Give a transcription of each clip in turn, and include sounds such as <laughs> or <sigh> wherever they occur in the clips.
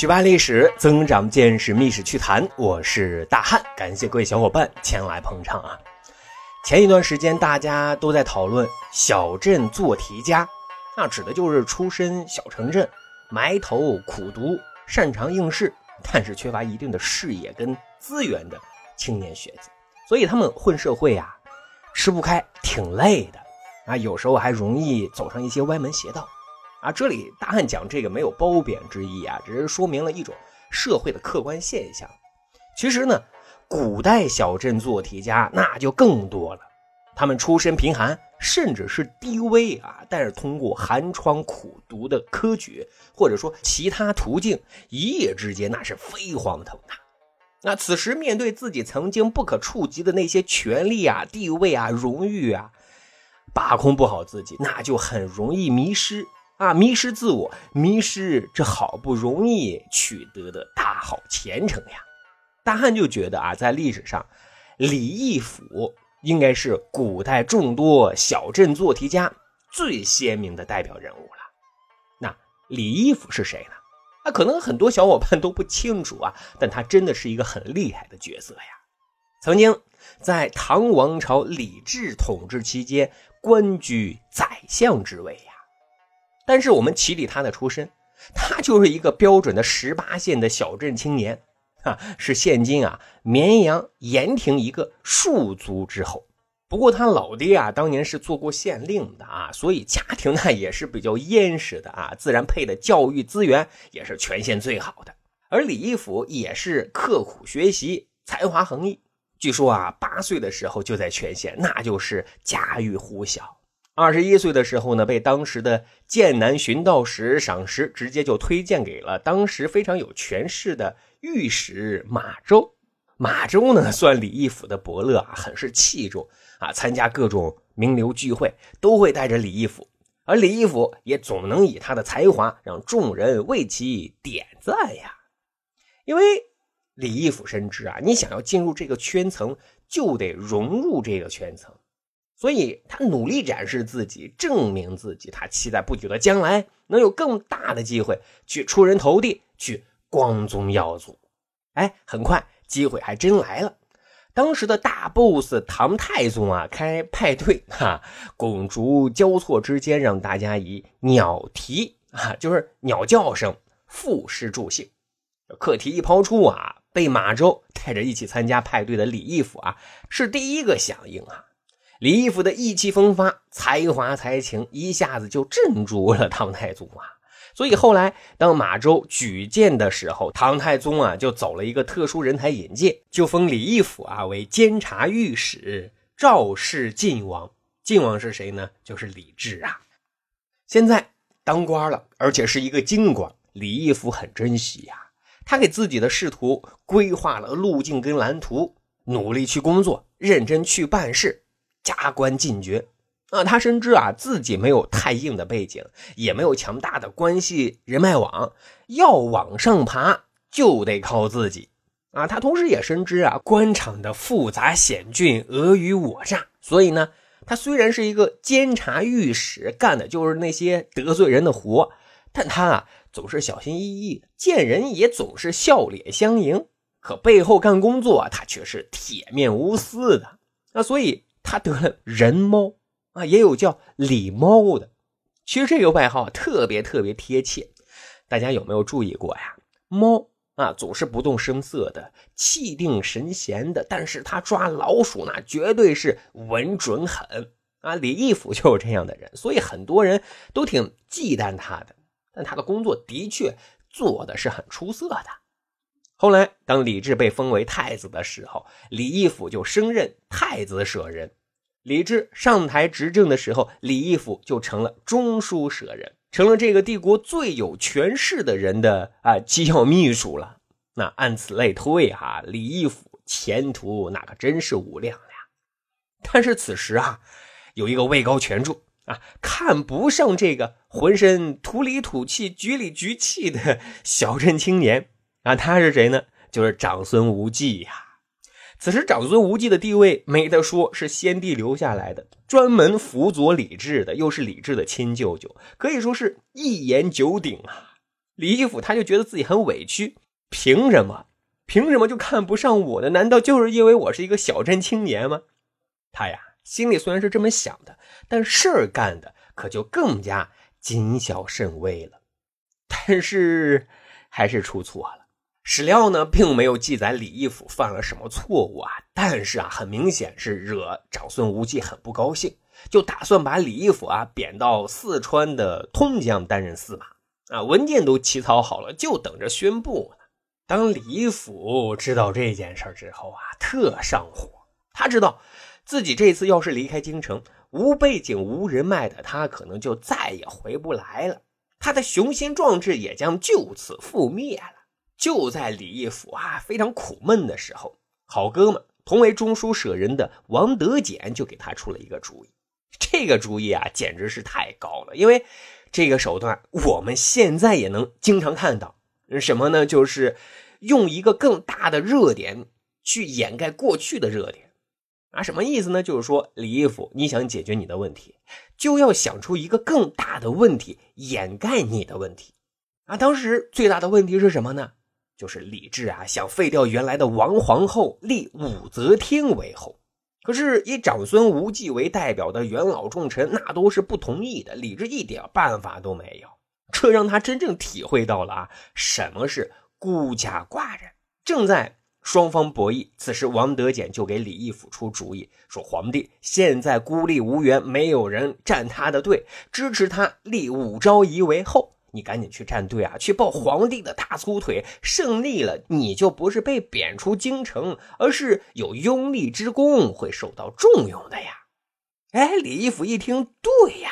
学霸历史，增长见识，密史趣谈。我是大汉，感谢各位小伙伴前来捧场啊！前一段时间大家都在讨论小镇做题家，那指的就是出身小城镇、埋头苦读、擅长应试，但是缺乏一定的视野跟资源的青年学子。所以他们混社会啊，吃不开，挺累的啊，有时候还容易走上一些歪门邪道。啊，这里大汉讲这个没有褒贬之意啊，只是说明了一种社会的客观现象。其实呢，古代小镇做题家那就更多了，他们出身贫寒，甚至是低微啊，但是通过寒窗苦读的科举，或者说其他途径，一夜之间那是飞黄腾达。那此时面对自己曾经不可触及的那些权利啊、地位啊、荣誉啊，把控不好自己，那就很容易迷失。啊，迷失自我，迷失这好不容易取得的大好前程呀！大汉就觉得啊，在历史上，李义府应该是古代众多小镇做题家最鲜明的代表人物了。那李义府是谁呢？啊，可能很多小伙伴都不清楚啊，但他真的是一个很厉害的角色呀。曾经在唐王朝李治统治期间，官居宰相之位呀。但是我们起理他的出身，他就是一个标准的十八线的小镇青年，啊，是现今啊绵阳盐亭一个庶族之后。不过他老爹啊当年是做过县令的啊，所以家庭呢也是比较殷实的啊，自然配的教育资源也是全县最好的。而李义府也是刻苦学习，才华横溢。据说啊八岁的时候就在全县，那就是家喻户晓。二十一岁的时候呢，被当时的剑南巡道使赏识，直接就推荐给了当时非常有权势的御史马周。马周呢，算李义府的伯乐啊，很是器重啊。参加各种名流聚会，都会带着李义府，而李义府也总能以他的才华让众人为其点赞呀。因为李义府深知啊，你想要进入这个圈层，就得融入这个圈层。所以他努力展示自己，证明自己。他期待不久的将来能有更大的机会去出人头地，去光宗耀祖。哎，很快机会还真来了。当时的大 boss 唐太宗啊，开派对哈，拱烛交错之间，让大家以鸟啼啊，就是鸟叫声赋诗助兴。课题一抛出啊，被马周带着一起参加派对的李义府啊，是第一个响应啊。李义府的意气风发、才华才情，一下子就镇住了唐太宗啊！所以后来当马周举荐的时候，唐太宗啊就走了一个特殊人才引荐，就封李义府啊为监察御史，赵氏晋王。晋王是谁呢？就是李治啊！现在当官了，而且是一个京官，李义府很珍惜呀。他给自己的仕途规划了路径跟蓝图，努力去工作，认真去办事。加官进爵，啊，他深知啊自己没有太硬的背景，也没有强大的关系人脉网，要往上爬就得靠自己，啊，他同时也深知啊官场的复杂险峻，尔虞我诈，所以呢，他虽然是一个监察御史，干的就是那些得罪人的活，但他啊总是小心翼翼，见人也总是笑脸相迎，可背后干工作，他却是铁面无私的，那所以。他得了人猫啊，也有叫李猫的。其实这个外号特别特别贴切，大家有没有注意过呀？猫啊，总是不动声色的，气定神闲的，但是他抓老鼠那绝对是稳准狠啊。李义府就是这样的人，所以很多人都挺忌惮他的。但他的工作的确做的是很出色的。后来，当李治被封为太子的时候，李义府就升任太子舍人。李治上台执政的时候，李义府就成了中书舍人，成了这个帝国最有权势的人的啊机要秘书了。那按此类推，哈，李义府前途那可真是无量呀。但是此时啊，有一个位高权重啊，看不上这个浑身土里土气、局里局气的小镇青年。啊，他是谁呢？就是长孙无忌呀。此时长孙无忌的地位没得说，是先帝留下来的，专门辅佐李治的，又是李治的亲舅舅，可以说是一言九鼎啊。李义府他就觉得自己很委屈，凭什么？凭什么就看不上我的？难道就是因为我是一个小镇青年吗？他呀，心里虽然是这么想的，但事儿干的可就更加谨小慎微了。但是还是出错了。史料呢，并没有记载李义府犯了什么错误啊，但是啊，很明显是惹长孙无忌很不高兴，就打算把李义府啊贬到四川的通江担任司马啊，文件都起草好了，就等着宣布。当李义府知道这件事之后啊，特上火，他知道自己这次要是离开京城，无背景、无人脉的他，可能就再也回不来了，他的雄心壮志也将就此覆灭了。就在李义府啊非常苦闷的时候，好哥们同为中书舍人的王德简就给他出了一个主意。这个主意啊简直是太高了，因为这个手段我们现在也能经常看到。什么呢？就是用一个更大的热点去掩盖过去的热点啊？什么意思呢？就是说李义府你想解决你的问题，就要想出一个更大的问题掩盖你的问题啊。当时最大的问题是什么呢？就是李治啊，想废掉原来的王皇后，立武则天为后。可是以长孙无忌为代表的元老重臣，那都是不同意的。李治一点办法都没有，这让他真正体会到了啊，什么是孤家寡人。正在双方博弈，此时王德简就给李义府出主意，说皇帝现在孤立无援，没有人站他的队，支持他立武昭仪为后。你赶紧去站队啊，去抱皇帝的大粗腿！胜利了，你就不是被贬出京城，而是有拥立之功，会受到重用的呀！哎，李义府一听，对呀，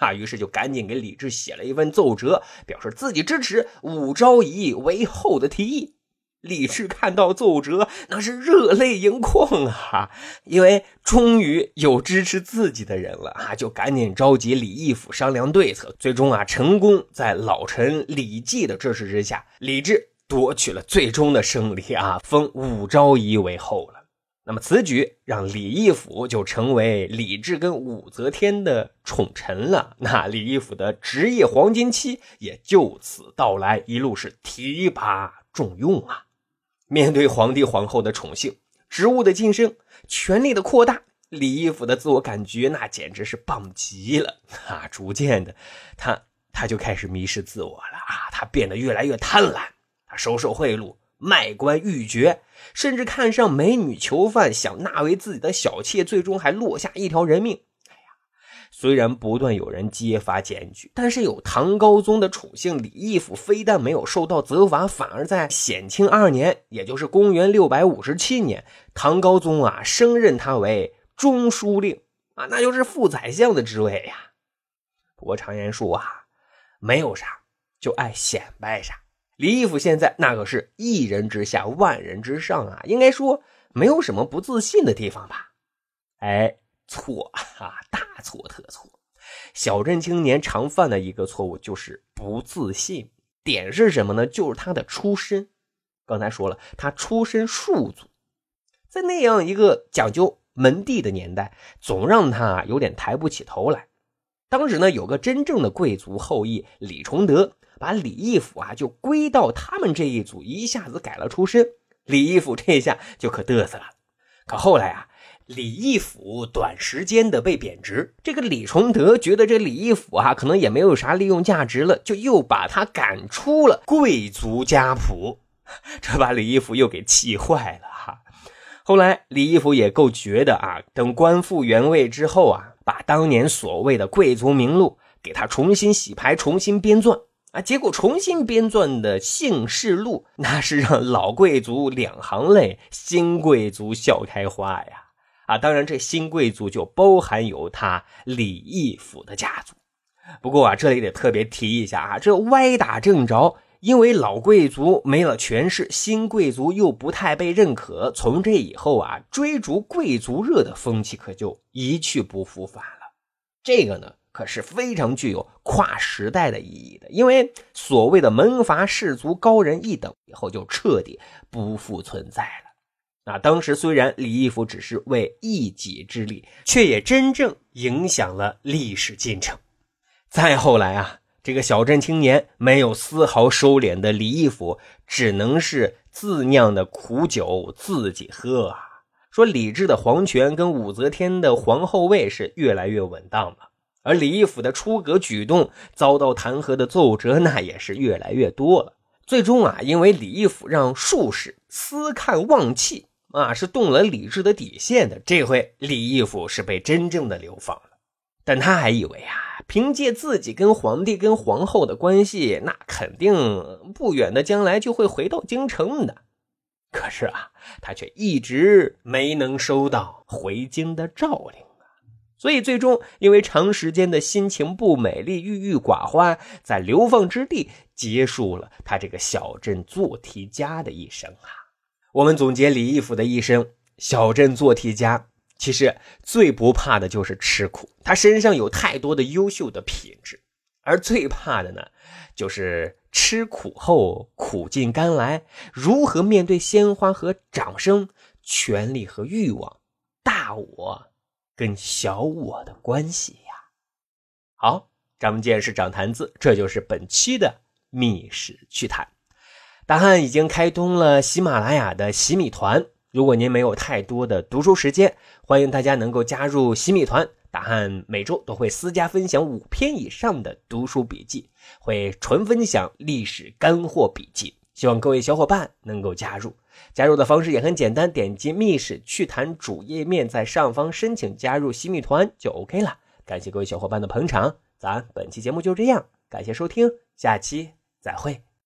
啊，于是就赶紧给李治写了一份奏折，表示自己支持武昭仪为后的提议。李治看到奏折，那是热泪盈眶啊！因为终于有支持自己的人了啊，就赶紧召集李义府商量对策。最终啊，成功在老臣李绩的支持之下，李治夺取了最终的胜利啊，封武昭仪为后了。那么此举让李义府就成为李治跟武则天的宠臣了。那李义府的职业黄金期也就此到来，一路是提拔重用啊。面对皇帝皇后的宠幸，职务的晋升，权力的扩大，李义府的自我感觉那简直是棒极了啊！逐渐的，他他就开始迷失自我了啊！他变得越来越贪婪，他收受贿赂，卖官鬻爵，甚至看上美女囚犯，想纳为自己的小妾，最终还落下一条人命。虽然不断有人揭发检举，但是有唐高宗的宠幸，李义府非但没有受到责罚，反而在显庆二年，也就是公元六百五十七年，唐高宗啊升任他为中书令啊，那就是副宰相的职位呀。不过常言说啊，没有啥就爱显摆啥。李义府现在那可是一人之下，万人之上啊，应该说没有什么不自信的地方吧？哎。错 <laughs> 啊，大错特错！小镇青年常犯的一个错误就是不自信。点是什么呢？就是他的出身。刚才说了，他出身庶族，在那样一个讲究门第的年代，总让他有点抬不起头来。当时呢，有个真正的贵族后裔李崇德，把李义府啊就归到他们这一组，一下子改了出身。李义府这一下就可嘚瑟了。可后来啊。李义府短时间的被贬值，这个李崇德觉得这李义府啊，可能也没有啥利用价值了，就又把他赶出了贵族家谱，<laughs> 这把李义府又给气坏了哈。后来李义府也够绝的啊，等官复原位之后啊，把当年所谓的贵族名录给他重新洗牌、重新编撰啊，结果重新编撰的姓氏录，那是让老贵族两行泪，新贵族笑开花呀。啊，当然，这新贵族就包含有他李义府的家族。不过啊，这里得特别提一下啊，这歪打正着，因为老贵族没了权势，新贵族又不太被认可。从这以后啊，追逐贵族热的风气可就一去不复返了。这个呢，可是非常具有跨时代的意义的，因为所谓的门阀士族高人一等，以后就彻底不复存在了。啊，当时虽然李义府只是为一己之力，却也真正影响了历史进程。再后来啊，这个小镇青年没有丝毫收敛的李义府，只能是自酿的苦酒自己喝啊。说李治的皇权跟武则天的皇后位是越来越稳当了，而李义府的出格举动遭到弹劾的奏折那也是越来越多了。最终啊，因为李义府让术士私看望气啊，是动了李治的底线的。这回李义府是被真正的流放了，但他还以为啊，凭借自己跟皇帝跟皇后的关系，那肯定不远的将来就会回到京城的。可是啊，他却一直没能收到回京的诏令。所以最终，因为长时间的心情不美丽、郁郁寡欢，在流放之地结束了他这个小镇做题家的一生啊。我们总结李义府的一生，小镇做题家其实最不怕的就是吃苦，他身上有太多的优秀的品质，而最怕的呢，就是吃苦后苦尽甘来，如何面对鲜花和掌声、权力和欲望、大我。跟小我的关系呀，好，咱们见识长谈资，这就是本期的密室趣谈。大汉已经开通了喜马拉雅的喜米团，如果您没有太多的读书时间，欢迎大家能够加入喜米团。大汉每周都会私家分享五篇以上的读书笔记，会纯分享历史干货笔记，希望各位小伙伴能够加入。加入的方式也很简单，点击密室趣谈主页面，在上方申请加入新密团就 OK 了。感谢各位小伙伴的捧场，咱本期节目就这样，感谢收听，下期再会。